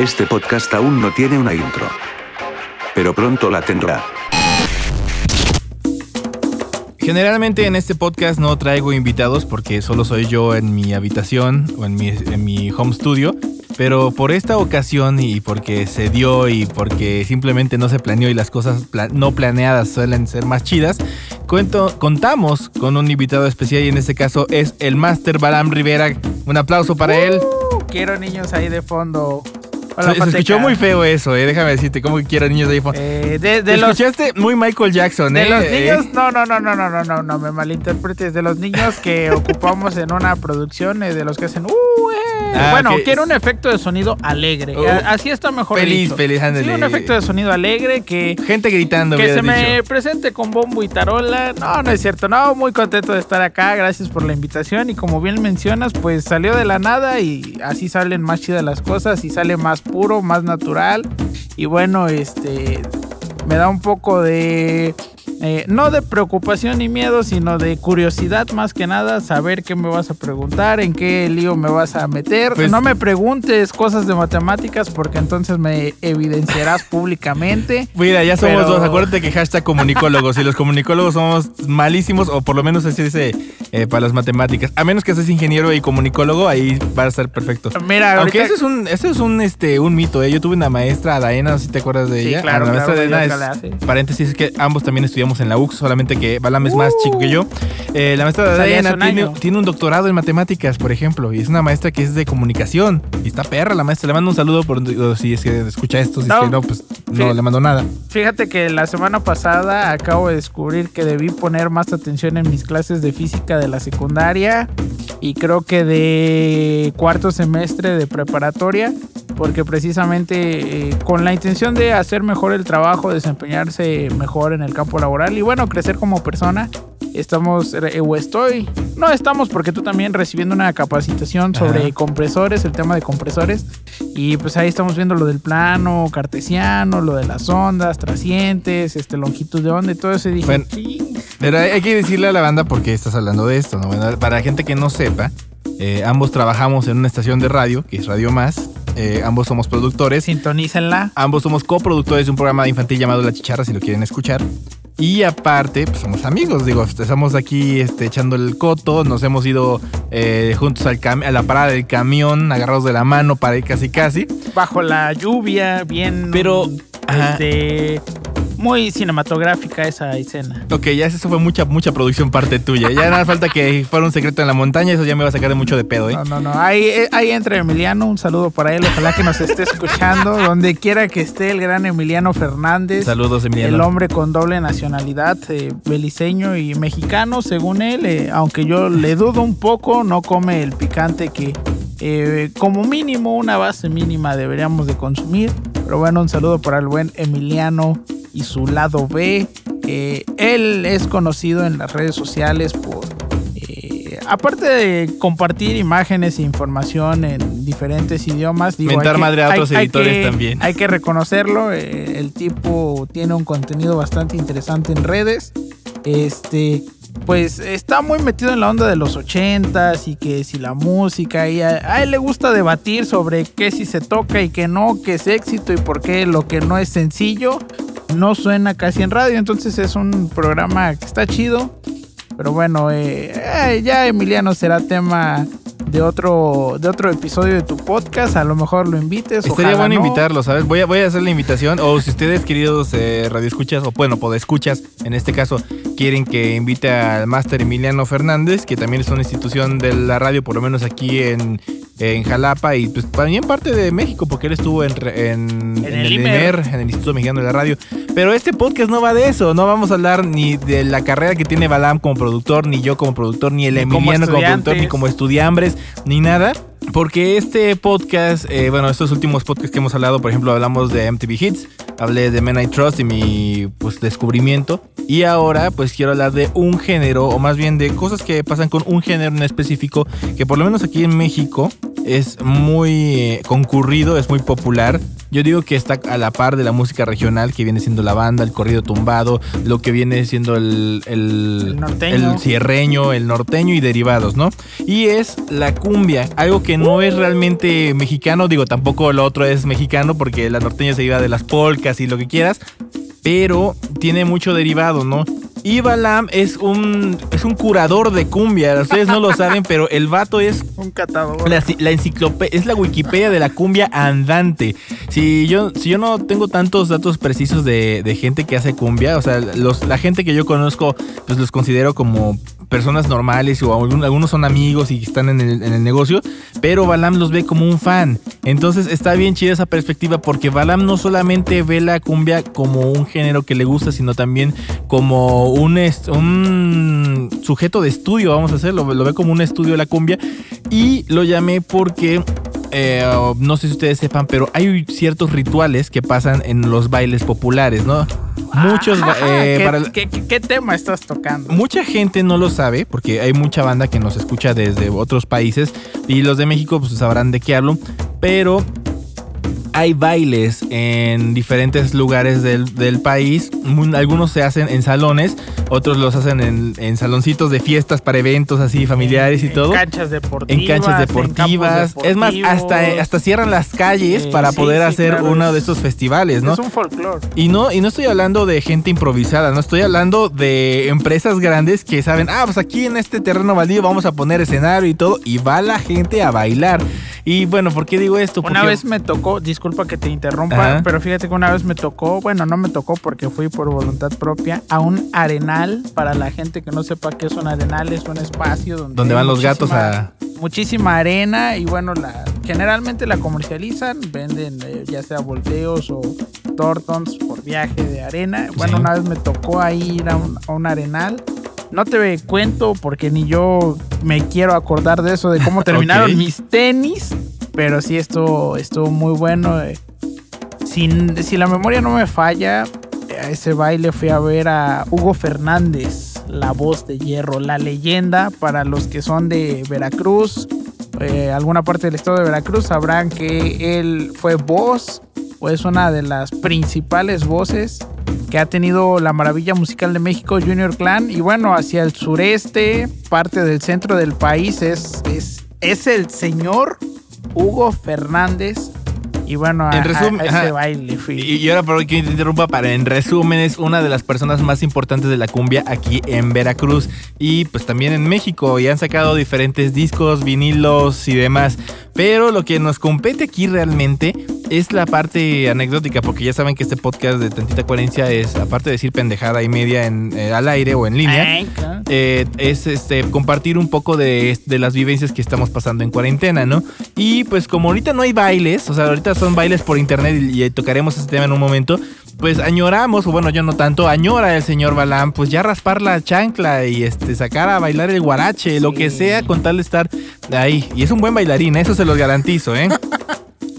Este podcast aún no tiene una intro. Pero pronto la tendrá. Generalmente en este podcast no traigo invitados porque solo soy yo en mi habitación o en mi, en mi home studio. Pero por esta ocasión y porque se dio y porque simplemente no se planeó y las cosas pla- no planeadas suelen ser más chidas, cuento, contamos con un invitado especial y en este caso es el Master Balam Rivera. Un aplauso para él. Uh, quiero niños ahí de fondo. Se, se escuchó muy feo eso, eh. Déjame decirte, cómo que quiero niños de iPhone. Eh, de, de los, escuchaste muy Michael Jackson, de eh. los Eh, niños, no, no, no, no, no, no, no, no me malinterpretes. De los niños que ocupamos en una producción, eh, de los que hacen, uh, eh. Ah, bueno, quiero un efecto de sonido alegre. Eh, Así está mejor Feliz, dicho. feliz, Sí, ándale. un efecto de sonido alegre que Gente gritando, que se me presente con bombo y tarola. No, no es cierto. No, muy contento de estar acá. Gracias por la invitación. Y como bien mencionas, pues salió de la nada y así salen más chidas las cosas y sale más puro, más natural. Y bueno, este me da un poco de eh, no de preocupación ni miedo, sino de curiosidad más que nada, saber qué me vas a preguntar, en qué lío me vas a meter. Pues- no me preguntes cosas de matemáticas porque entonces me evidenciarás públicamente. Mira, ya somos Pero- dos. Acuérdate que hashtag comunicólogos. y los comunicólogos somos malísimos, o por lo menos así dice eh, para las matemáticas. A menos que seas ingeniero y comunicólogo, ahí va a estar perfecto. Mira, Aunque ahorita- eso es un, eso es un, este, un mito, ¿eh? Yo tuve una maestra, Daena, no sé si te acuerdas de Sí, ella. claro, la maestra claro, Daena es, sí. paréntesis, es que ambos también estudiamos en la UX, solamente que Balam es más Uh. chico que yo. Eh, la maestra Daena tiene, tiene un doctorado en matemáticas, por ejemplo, y es una maestra que es de comunicación. Y está perra la maestra. Le mando un saludo por si es que escucha esto, si No. es que no, pues no Sí. le mando nada. Fíjate que la semana pasada acabo de descubrir que debí poner más atención en mis clases de física de la secundaria y creo que de cuarto semestre de preparatoria, porque precisamente eh, con la intención de hacer mejor el trabajo, desempeñarse mejor en el campo laboral y bueno, crecer como persona, estamos eh, o estoy, no estamos porque tú también recibiendo una capacitación sobre Ajá. compresores, el tema de compresores y pues ahí estamos viendo lo del plano cartesiano, lo de las ondas trascientes, este longitud de onda y todo eso y dije, Bueno. Pero hay hay que decirle a la banda por qué estás hablando de esto, ¿no? Bueno, para la gente que no sepa, eh, ambos trabajamos en una estación de radio, que es Radio Más. eh, ambos somos productores. sintonícenla. Ambos somos coproductores de un programa infantil llamado La Chicharra, si lo quieren escuchar. Y aparte, pues somos amigos, digo, estamos aquí este, echando el coto, nos hemos ido eh, juntos al cam- a la parada del camión, agarrados de la mano para ir casi casi. bajo la lluvia, bien Pero, este muy cinematográfica esa escena. Ok, ya eso fue mucha, mucha producción parte tuya. Ya nada falta que fuera un secreto en la montaña, eso ya me va a sacar de mucho de pedo, ¿eh? No, no, no. Ahí, eh, ahí entra Emiliano. Un saludo para él. Ojalá que nos esté escuchando. donde quiera que esté el gran Emiliano Fernández. Saludos, Emiliano. El hombre con doble nacionalidad, eh, beliceño y mexicano, según él. eh, aunque yo le dudo un poco, no come el picante que eh, como mínimo, una base mínima deberíamos de consumir. Pero bueno, un saludo para el buen Emiliano y su lado B. Eh, él es conocido en las redes sociales por... eh, aparte de compartir imágenes e información en diferentes idiomas, digo, Mentar hay que- madre a otros hay editores que- también. Hay que reconocerlo, el tipo tiene un contenido bastante interesante en redes. Este, pues está muy metido en la onda de los ochentas y que si la música y a, él le gusta debatir sobre qué si se toca y qué no, qué es éxito y por qué lo que no es sencillo no suena casi en radio. Entonces es un programa que está chido. Pero bueno, eh, eh, ya Emiliano será tema de otro, de otro episodio de tu podcast. A lo mejor lo invites. Estaría bueno no. invitarlo, ¿sabes? Voy a, voy a hacer la invitación. O si ustedes, queridos eh, radioescuchas, o bueno, podescuchas, en este caso, quieren que invite al máster Emiliano Fernández, que también es una institución de la radio, por lo menos aquí en, en Jalapa, y pues también parte de México, porque él estuvo en, re- en, En el IMER, IMER. en el Instituto Mexicano de la Radio. Pero este podcast no va de eso. No vamos a hablar ni de la carrera que tiene Balam como productor, ni yo como productor, ni el Ni Emiliano como, productor, ni como estudiambres, ni nada. Porque este podcast, eh, bueno, estos últimos podcasts que hemos hablado, por ejemplo, hablamos de MTV Hits, hablé de Men I Trust y mi pues, descubrimiento. Y ahora, pues quiero hablar de un género, o más bien de cosas que pasan con un género en específico, que por lo menos aquí en México es muy eh, concurrido, es muy popular. Yo digo que está a la par de la música regional que viene siendo la banda, el corrido tumbado, lo que viene siendo el, el, El norteño. el cierreño, el norteño y derivados, ¿no? Y es la cumbia, algo que no es realmente mexicano, digo, tampoco lo otro es mexicano porque la norteña se iba de las polcas y lo que quieras, pero tiene mucho derivado, ¿no? Y Balam es un, es un curador de cumbia, ustedes no lo saben, pero el vato es Un catador. la, la enciclopedia, es la Wikipedia de la cumbia andante. Si yo, si yo no tengo tantos datos precisos de, de gente que hace cumbia, o sea, los, la gente que yo conozco, pues los considero como personas normales o algunos son amigos y están en el, en el negocio, pero Balam los ve como un fan. Entonces está bien chida esa perspectiva porque Balam no solamente ve la cumbia como un género que le gusta, sino también como un, un sujeto de estudio, vamos a hacerlo, lo ve como un estudio de la cumbia y lo llamé porque eh, no sé si ustedes sepan, pero hay ciertos rituales que pasan en los bailes populares, ¿no? Muchos ba- eh, ¿Qué, para el- qué- qué- qué tema estás tocando? Mucha gente no lo sabe porque hay mucha banda que nos escucha desde otros países y los de México pues sabrán de qué hablo, pero hay bailes en diferentes lugares del, del país. Algunos se hacen en salones, otros los hacen en, en saloncitos de fiestas para eventos así familiares y En todo. canchas deportivas. En canchas en deportivas. es más, hasta, hasta cierran las calles Eh, para sí, poder sí, hacer claro, uno es- de estos festivales, ¿no? Es un folclore. Y no, y no estoy hablando de gente improvisada, no estoy hablando de empresas grandes que saben, ah, pues aquí en este terreno baldío vamos a poner escenario y todo, y va la gente a bailar. Y bueno, ¿por qué digo esto? Una vez me tocó, disculpa que te interrumpa, Ajá. pero fíjate que una vez me tocó, bueno, no me tocó porque fui por voluntad propia, a un arenal. Para la gente que no sepa qué es un arenal, es un espacio donde, Donde van los gatos a... Muchísima arena y bueno, la, generalmente la comercializan, venden eh, ya sea volteos o tortons por viaje de arena. Bueno, Sí. una vez me tocó ahí ir a un, a un arenal. No te cuento porque ni yo me quiero acordar de eso, de cómo terminaron mis tenis, pero sí estuvo, estuvo muy bueno. eh. Si la memoria no me falla, a ese baile fui a ver a Hugo Fernández, la voz de hierro, la leyenda para los que son de Veracruz, eh, alguna parte del estado de Veracruz, sabrán que él fue voz o es una de las principales voces que ha tenido la maravilla musical de México, Junior Clan, y bueno, hacia el sureste, parte del centro del país, es, es, es el señor Hugo Fernández. Y bueno, a, En resumen, ese baile fui. Y, y ahora, por que te interrumpa, para en resumen, es una de las personas más importantes de la cumbia aquí en Veracruz y pues también en México. Y han sacado diferentes discos, vinilos y demás. Pero lo que nos compete aquí realmente es la parte anecdótica, porque ya saben que este podcast de tantita coherencia es, aparte de decir pendejada y media en, eh, al aire o en línea, Ay, claro. eh, es este compartir un poco de, de las vivencias que estamos pasando en cuarentena, ¿no? Y pues como ahorita no hay bailes, o sea, ahorita son bailes por internet y, y tocaremos ese tema en un momento, pues añoramos, o bueno, yo no tanto, añora el señor Balam, pues ya raspar la chancla y este sacar a bailar el guarache, lo que sea, con tal de estar ahí. Y es un buen bailarín, eso se los garantizo, ¿eh?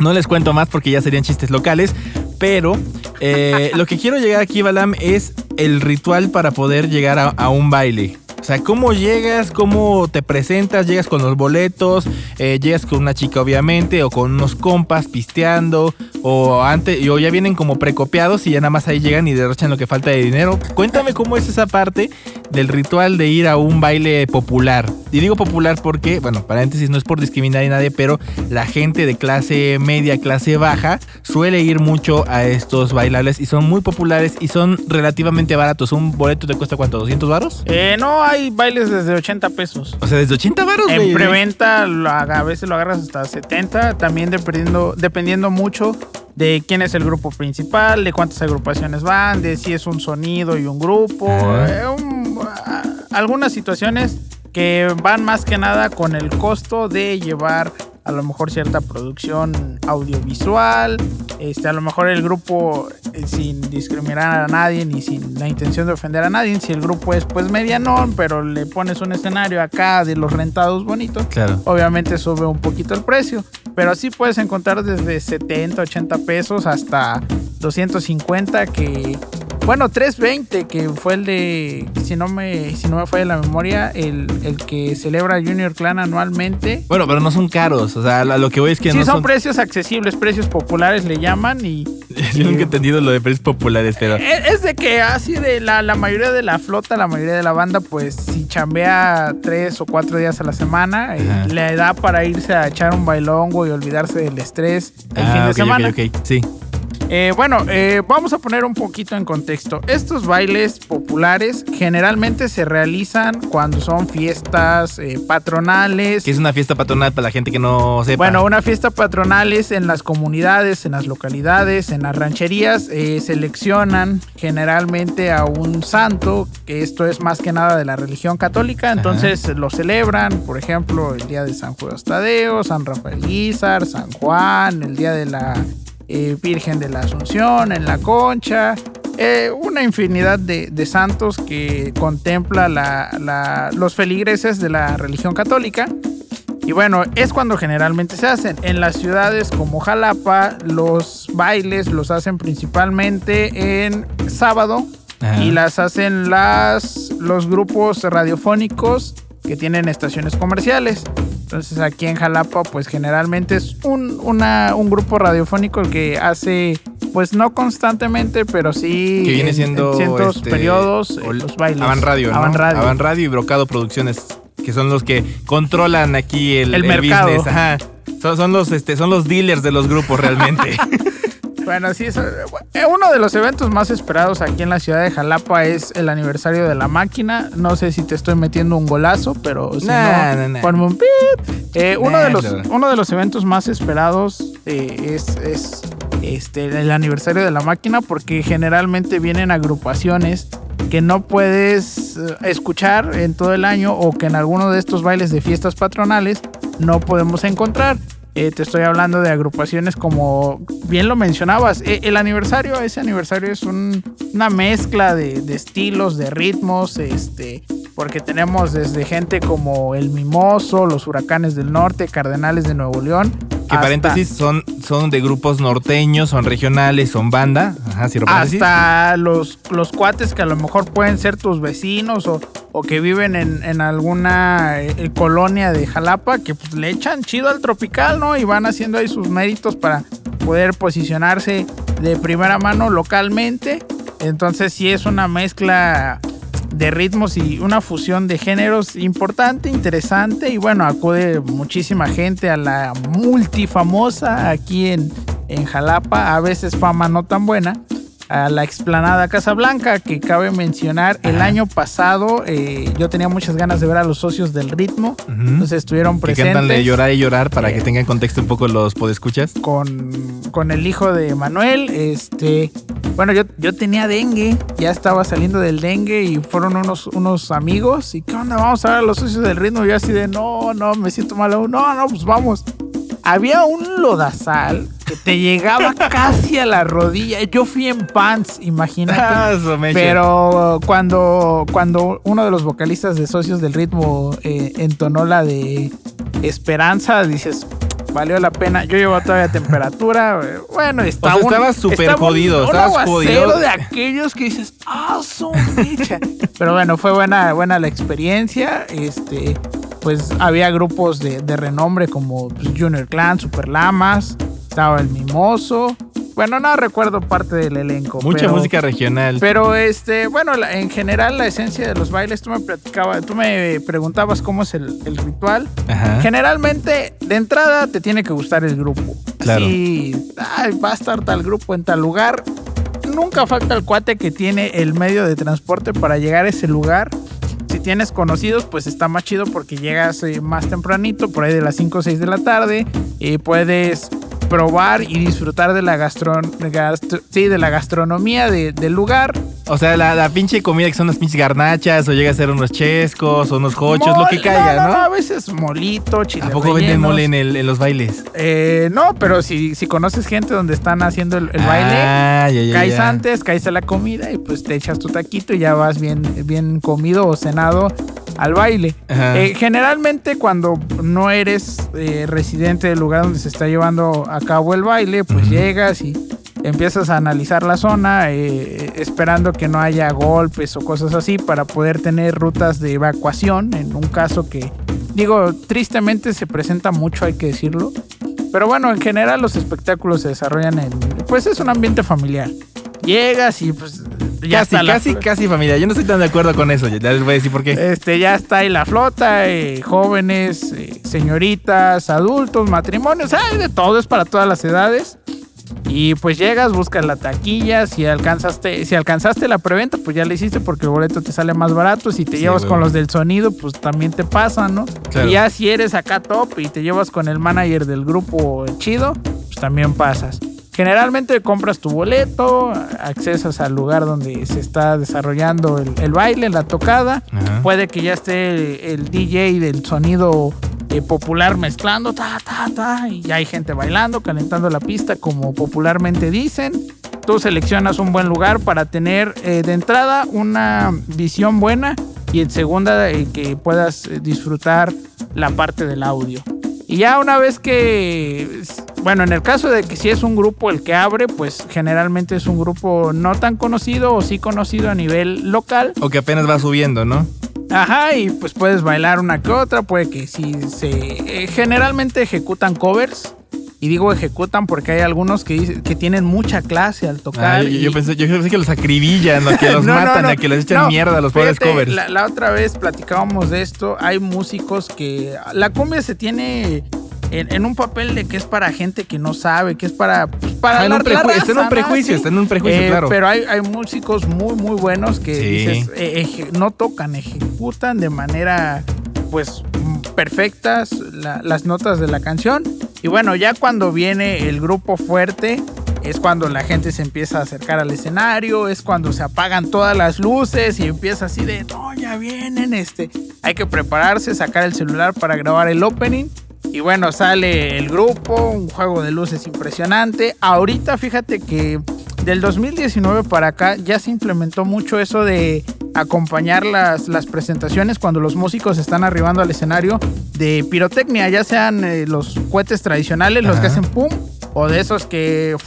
No les cuento más porque ya serían chistes locales, pero eh, lo que quiero llegar aquí, Balam, es el ritual para poder llegar a, a un baile. O sea, ¿cómo llegas? ¿Cómo te presentas? ¿Llegas con los boletos? eh, ¿Llegas con una chica, obviamente? ¿O con unos compas pisteando? ¿O antes, o ya vienen como precopiados y ya nada más ahí llegan y derrochan lo que falta de dinero? Cuéntame cómo es esa parte del ritual de ir a un baile popular. Y digo popular porque, bueno, paréntesis, no es por discriminar a nadie, pero la gente de clase media, clase baja, suele ir mucho a estos bailables y son muy populares y son relativamente baratos. ¿Un boleto te cuesta cuánto? ¿200 varos? Eh, no, hay bailes desde 80 pesos. O sea, desde 80 varos, En güey. preventa lo a veces lo agarras hasta 70, también dependiendo, dependiendo mucho de quién es el grupo principal, de cuántas agrupaciones van, de si es un sonido y un grupo, eh, un- a- algunas situaciones que van más que nada con el costo de llevar a lo mejor cierta producción audiovisual, este, a lo mejor el grupo eh, sin discriminar a nadie ni sin la intención de ofender a nadie, si el grupo es pues medianón, pero le pones un escenario acá de los rentados bonitos, Claro. obviamente sube un poquito el precio, pero así puedes encontrar desde 70, 80 pesos hasta 250 que Bueno, 320, que fue el de, si no me, si no me falla la memoria, el, el que celebra Junior Clan anualmente. Bueno, pero no son caros. O sea, lo que voy es que sí, no son, son. precios accesibles, precios populares le llaman y... Yo nunca he entendido lo de precios populares, pero. Eh, Es de que así de la, la mayoría de la flota, la mayoría de la banda, pues si chambea tres o cuatro días a la semana, eh, le da para irse a echar un bailongo y olvidarse del estrés el fin Ah, de ok, semana. ok, ok. Sí. Eh, bueno, eh, vamos a poner un poquito en contexto. Estos bailes populares generalmente se realizan cuando son fiestas eh, patronales. Que es una fiesta patronal para la gente que no sepa. Bueno, una fiesta patronal es en las comunidades, en las localidades, en las rancherías. eh, seleccionan generalmente a un santo, que esto es más que nada de la religión católica. Entonces lo celebran, por ejemplo, el día de San Juan Tadeo, San Rafael Guizar, San Juan, el día de la eh, Virgen de la Asunción, en la Concha. eh, una infinidad de, de santos que contempla la- la- los feligreses de la religión católica. Y bueno, es cuando generalmente se hacen. En las ciudades como Jalapa, los bailes los hacen principalmente en sábado Ajá. y las hacen las, los grupos radiofónicos que tienen estaciones comerciales. Entonces aquí en Jalapa pues generalmente es un, una- un grupo radiofónico el que hace pues no constantemente pero sí que viene en- siendo. en ciertos este, periodos eh, los bailes. Avan Radio, ¿no? Avan Radio. Avan Radio y Brocado Producciones, que son los que controlan aquí el, El mercado. business. Ajá. Son, son los, este, son los dealers de los grupos realmente. Bueno, sí, eso- eh, uno de los eventos más esperados aquí en la ciudad de Jalapa es el aniversario de la máquina. No sé si te estoy metiendo un golazo, pero si Nah, no, nah, nah. ponme un pip. Eh, uno, de los, no. uno de los eventos más esperados eh, es, es, este, el aniversario de la máquina porque generalmente vienen agrupaciones que no puedes escuchar en todo el año o que en alguno de estos bailes de fiestas patronales no podemos encontrar. Eh, te estoy hablando de agrupaciones como bien lo mencionabas. eh, el aniversario, ese aniversario es un- una mezcla de, de estilos, de ritmos, este, porque tenemos desde gente como El Mimoso, Los Huracanes del Norte, Cardenales de Nuevo León. Que hasta- paréntesis son, son de grupos norteños, son regionales, son banda. Ajá, hasta los, los cuates que a lo mejor pueden ser tus vecinos o, o que viven en, en alguna eh, colonia de Jalapa que pues, le echan chido al tropical, ¿no? Y van haciendo ahí sus méritos para poder posicionarse de primera mano localmente. Entonces sí es una mezcla de ritmos y una fusión de géneros importante, interesante y bueno, acude muchísima gente a la multifamosa aquí en, en Jalapa, a veces fama no tan buena, a la explanada Casablanca, que cabe mencionar, el año pasado eh, yo tenía muchas ganas de ver a los socios del ritmo, entonces estuvieron que presentes cantan de llorar y llorar para Eh. que tengan contexto un poco los podescuchas. con, con el hijo de Manuel. Este, bueno, yo, yo tenía dengue, ya estaba saliendo del dengue y fueron unos, unos amigos. ¿Y qué onda? Vamos a ver a los socios del ritmo. Yo así de, no, no, me siento mal aún. No, no, pues vamos. Había un lodazal que te llegaba casi a la rodilla. Yo fui en pants, imagínate. Ah. Pero cuando, cuando uno de los vocalistas de Socios del Ritmo eh, entonó la de Esperanza, dices, valió la pena. Yo llevo todavía temperatura. eh, Bueno, estaba sea, estabas súper jodido, estabas jodido. de aquellos que dices, ah, mecha". Pero bueno, fue buena, buena la experiencia. Este, pues había grupos de, de renombre como pues, Junior Clan, Super Lamas, estaba el Mimoso. Bueno, no recuerdo parte del elenco. Mucha pero- música regional. pero este, bueno, en general la esencia de los bailes, tú me platicabas, tú me preguntabas cómo es el, el ritual. Ajá. Generalmente, de entrada, te tiene que gustar el grupo. Claro. Así, "Ay, va a estar tal grupo en tal lugar. Nunca falta el cuate que tiene el medio de transporte para llegar a ese lugar. Tienes conocidos, pues está más chido porque llegas eh, más tempranito, por ahí de las 5 o 6 de la tarde. Y puedes probar y disfrutar de la, gastron de la gastronomía de- del lugar. O sea, la, la pinche comida que son las pinches garnachas, o llega a ser unos chescos, o unos hochos, lo que caiga, ¿no? A veces molito, chile ¿A poco venden mole en, el- en los bailes? Eh, no, pero si, si conoces gente donde están haciendo el, el baile, Ah, ya, ya, caes ya. antes, caes a la comida y pues te echas tu taquito y ya vas bien, bien comido o cenado al baile. Eh, generalmente cuando no eres eh, residente del lugar donde se está llevando a cabo el baile, pues llegas y empiezas a analizar la zona, eh, esperando que no haya golpes o cosas así para poder tener rutas de evacuación en un caso que, digo, tristemente se presenta mucho, hay que decirlo. Pero bueno, en general los espectáculos se desarrollan en, pues es un ambiente familiar. Llegas y pues ya casi, está la casi, casi familia. Yo no estoy tan de acuerdo con eso. Ya les voy a decir por qué. Este, ya está ahí la flota, eh, jóvenes, eh, señoritas, adultos, matrimonios, hay de todo, es para todas las edades. Y pues llegas, buscas la taquilla, si alcanzaste, si alcanzaste la preventa, pues ya la hiciste porque el boleto te sale más barato. Si te Sí, llevas con los del sonido, pues también te pasa, ¿no? Claro. Y ya si eres acá top y te llevas con el manager del grupo chido, pues también pasas. Generalmente compras tu boleto, accesas al lugar donde se está desarrollando el, el baile, la tocada. Ajá. Puede que ya esté el DJ del sonido eh, popular mezclando, ta, ta, ta, y ya hay gente bailando, calentando la pista, como popularmente dicen. Tú seleccionas un buen lugar para tener eh, de entrada una visión buena y en segunda eh, que puedas disfrutar la parte del audio. Y ya una vez que, bueno, en el caso de que si es un grupo el que abre, pues generalmente es un grupo no tan conocido o sí conocido a nivel local. O que apenas va subiendo, ¿no? Ajá, y pues puedes bailar una que otra, puede que sí se... eh, generalmente ejecutan covers. Y digo ejecutan porque hay algunos que, dice- que tienen mucha clase al tocar. Ah, yo, pensé, yo pensé que los acribillan, o que los No, matan, no. a que les echan mierda a los pobres covers. La, la otra vez platicábamos de esto. Hay músicos que. La cumbia se tiene en, en un papel de que es para gente que no sabe, que es para. para Ah, en la, un preju- la raza, está en un prejuicio, Sí. está en un prejuicio, Eh, claro. Pero hay, hay músicos muy, muy buenos que Sí. dices, eh, no tocan, ejecutan de manera. Pues perfectas la- las notas de la canción. Y bueno, ya cuando viene el grupo fuerte, es cuando la gente se empieza a acercar al escenario, es cuando se apagan todas las luces y empieza así de, no, ya vienen, este, hay que prepararse, sacar el celular para grabar el opening. Y bueno, sale el grupo, un juego de luces impresionante. Ahorita fíjate que del 2019 para acá ya se implementó mucho eso de acompañar las, las presentaciones cuando los músicos están arribando al escenario de pirotecnia, ya sean eh, los cohetes tradicionales, los que hacen pum, o de esos que,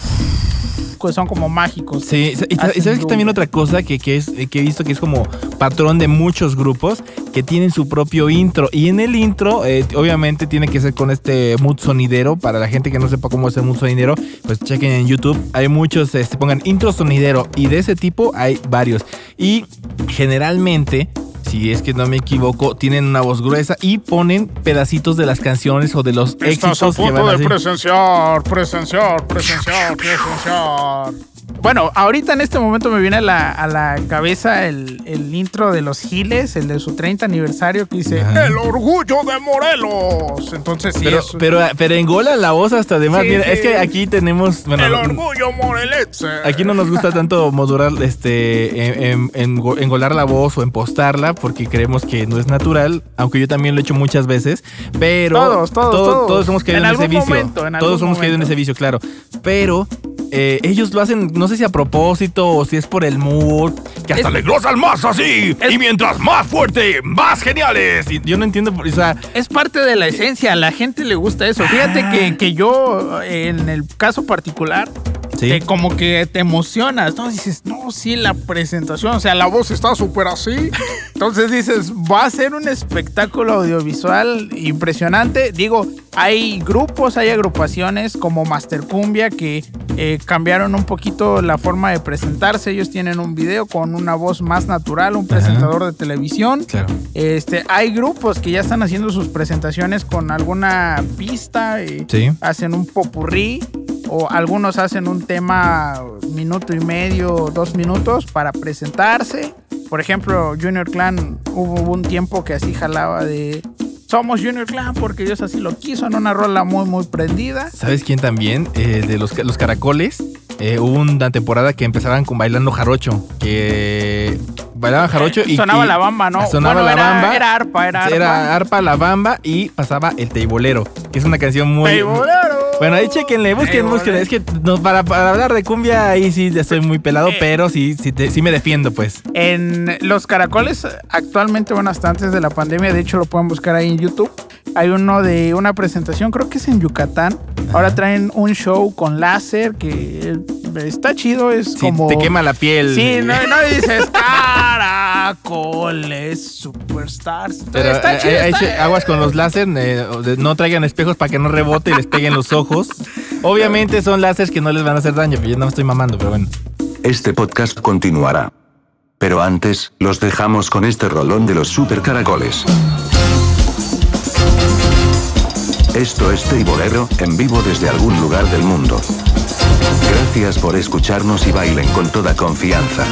que son como mágicos. Sí, y sabes que también otra cosa que, que es, que he visto que es como patrón de muchos grupos que tienen su propio intro. Y en el intro, eh, obviamente, tiene que ser con este mood sonidero. Para la gente que no sepa cómo es el mood sonidero, pues chequen en YouTube. Hay muchos, este, pongan intro sonidero. Y de ese tipo hay varios. Y generalmente. Si es que no me equivoco, tienen una voz gruesa y ponen pedacitos de las canciones o de los éxitos que van a hacer. presenciar, presenciar, presenciar, presenciar. Bueno, ahorita en este momento me viene a la, a la cabeza el, el intro de los Giles, el de su 30 aniversario, que dice Ajá. El orgullo de Morelos. Entonces, sí, Pero, es- pero, pero engola la voz hasta de más. Sí, Mira, sí. es que aquí tenemos. Bueno, el orgullo morelense. Aquí no nos gusta tanto modular, este, en, en- en- engolar la voz o impostarla porque creemos que no es natural, aunque yo también lo he hecho muchas veces, pero Todos, todos, todo- todos. hemos caído En en, ese vicio. momento, en todos hemos caído en ese vicio, claro. Pero eh, ellos lo hacen, no sé si a propósito o si es por el mood, que hasta Es- le glossan más así y mientras más fuerte, más geniales. Y yo no entiendo, por- o sea, Es parte de la esencia, a la gente le gusta eso. Fíjate Ah. que, que yo, en el caso particular, sí. te- como que te emocionas, ¿no? Dices, no, sí, la presentación, o sea, la voz está súper así. Entonces dices, va a ser un espectáculo audiovisual impresionante. Digo, hay grupos, hay agrupaciones como Master Cumbia que eh, cambiaron un poquito la forma de presentarse. Ellos tienen un video con una voz más natural, un Ajá. presentador de televisión. Claro. Este, hay grupos que ya están haciendo sus presentaciones con alguna pista y Sí. hacen un popurrí o algunos hacen un tema minuto y medio, dos minutos para presentarse. Por ejemplo, Junior Clan hubo un tiempo que así jalaba de somos Junior Clan porque Dios así lo quiso en una rola muy muy prendida. ¿Sabes quién también? Eh, de los, los caracoles. eh, hubo una temporada que empezaban con bailando jarocho. Que bailaban jarocho y. sonaba y- la bamba, ¿no? Sonaba Bueno, la era- bamba. era arpa, era arpa. Era arpa, la bamba y pasaba el teibolero, que es una canción muy. Bueno, ahí chequenle, busquen, busquen. Es que no, para, para hablar de cumbia ahí sí estoy muy pelado, Eh. pero sí, sí, te- sí me defiendo, pues. En los caracoles, actualmente, bueno, hasta antes de la pandemia, de hecho lo pueden buscar ahí en YouTube. Hay uno de una presentación, creo que es en Yucatán. Ahora traen un show con láser que está chido, es Sí, como... te quema la piel. Sí, no, no dices caracoles, superstars. Pero está eh, chido. eh, está- aguas con los láser, eh, no traigan espejos para que no rebote y les peguen los ojos. Obviamente son láseres que no les van a hacer daño, pero yo no me estoy mamando, pero bueno. Este podcast continuará. Pero antes, los dejamos con este rolón de los super caracoles. Esto es Teibolero, en vivo desde algún lugar del mundo. Gracias por escucharnos y bailen con toda confianza.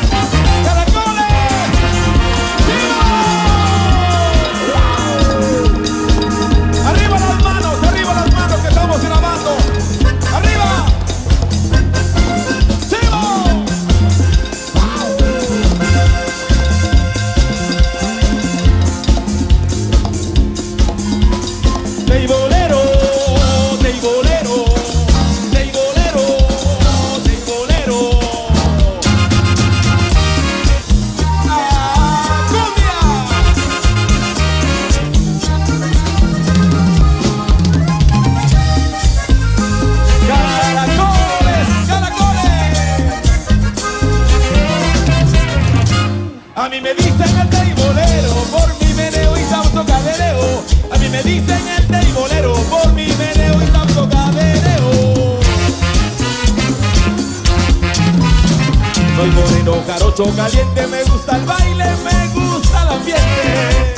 Soy moreno, jarocho, caliente, me gusta el baile, me gusta el ambiente.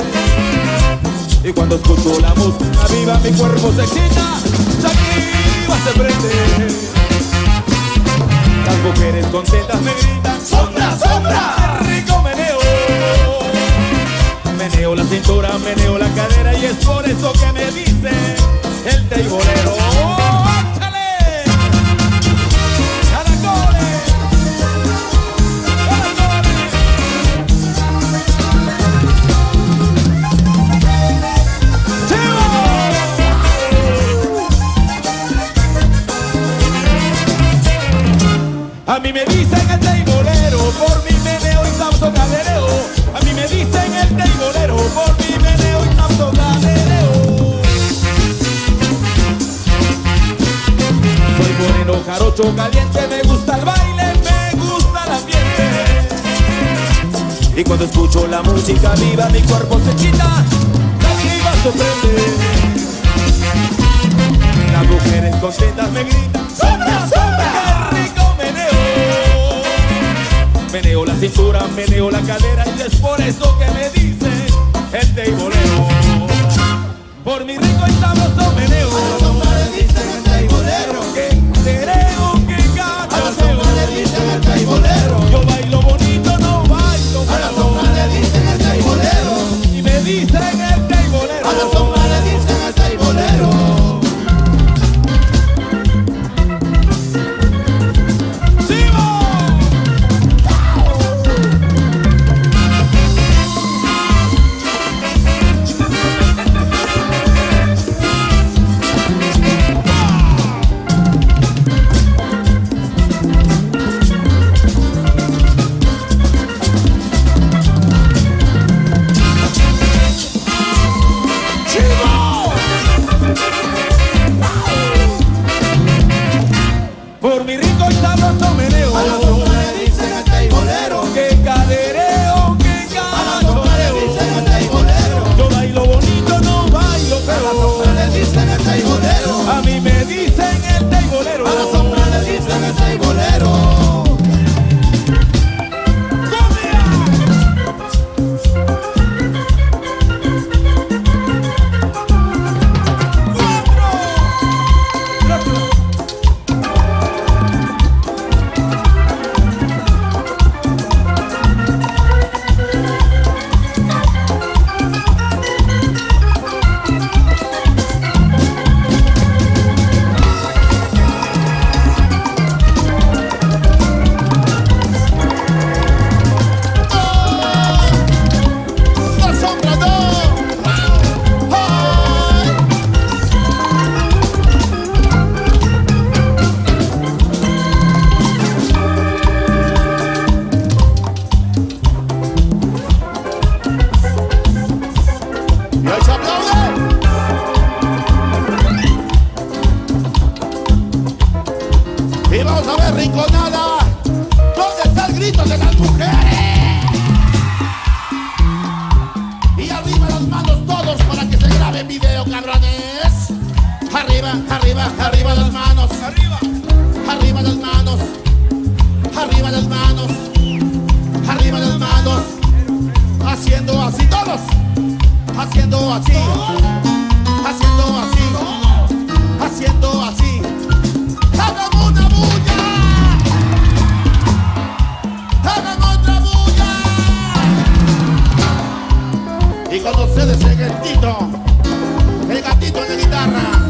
Y cuando escucho la música viva mi cuerpo se excita, se activa, se prende. Las mujeres contentas me gritan ¡Sombra, sombra! ¡Qué rico meneo! Meneo la cintura, meneo la cadera y es por eso que me dice el teibolero A mí me dicen el teibolero por mi meneo y sauto cadereo. A mí me dicen el teibolero por mi meneo y sauto cadereo. Soy moreno, jarocho, caliente, me gusta el baile, me gusta el ambiente. Y cuando escucho la música viva, mi cuerpo se quita, la activa sorprende. Las mujeres contentas me gritan ¡Sombra, Meneo la cintura, meneo la cadera Y es por eso que me dice el teibolero Por mi rico y sabroso meneo arriba, arriba las manos, arriba, arriba las manos, arriba las manos, arriba las manos, haciendo así todos, haciendo así, haciendo así, haciendo así, una bulla, otra bulla, y cuando se desee el gatito, el gatito en la guitarra.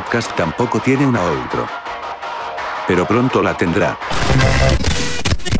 podcast tampoco tiene una outro. Pero pronto la tendrá.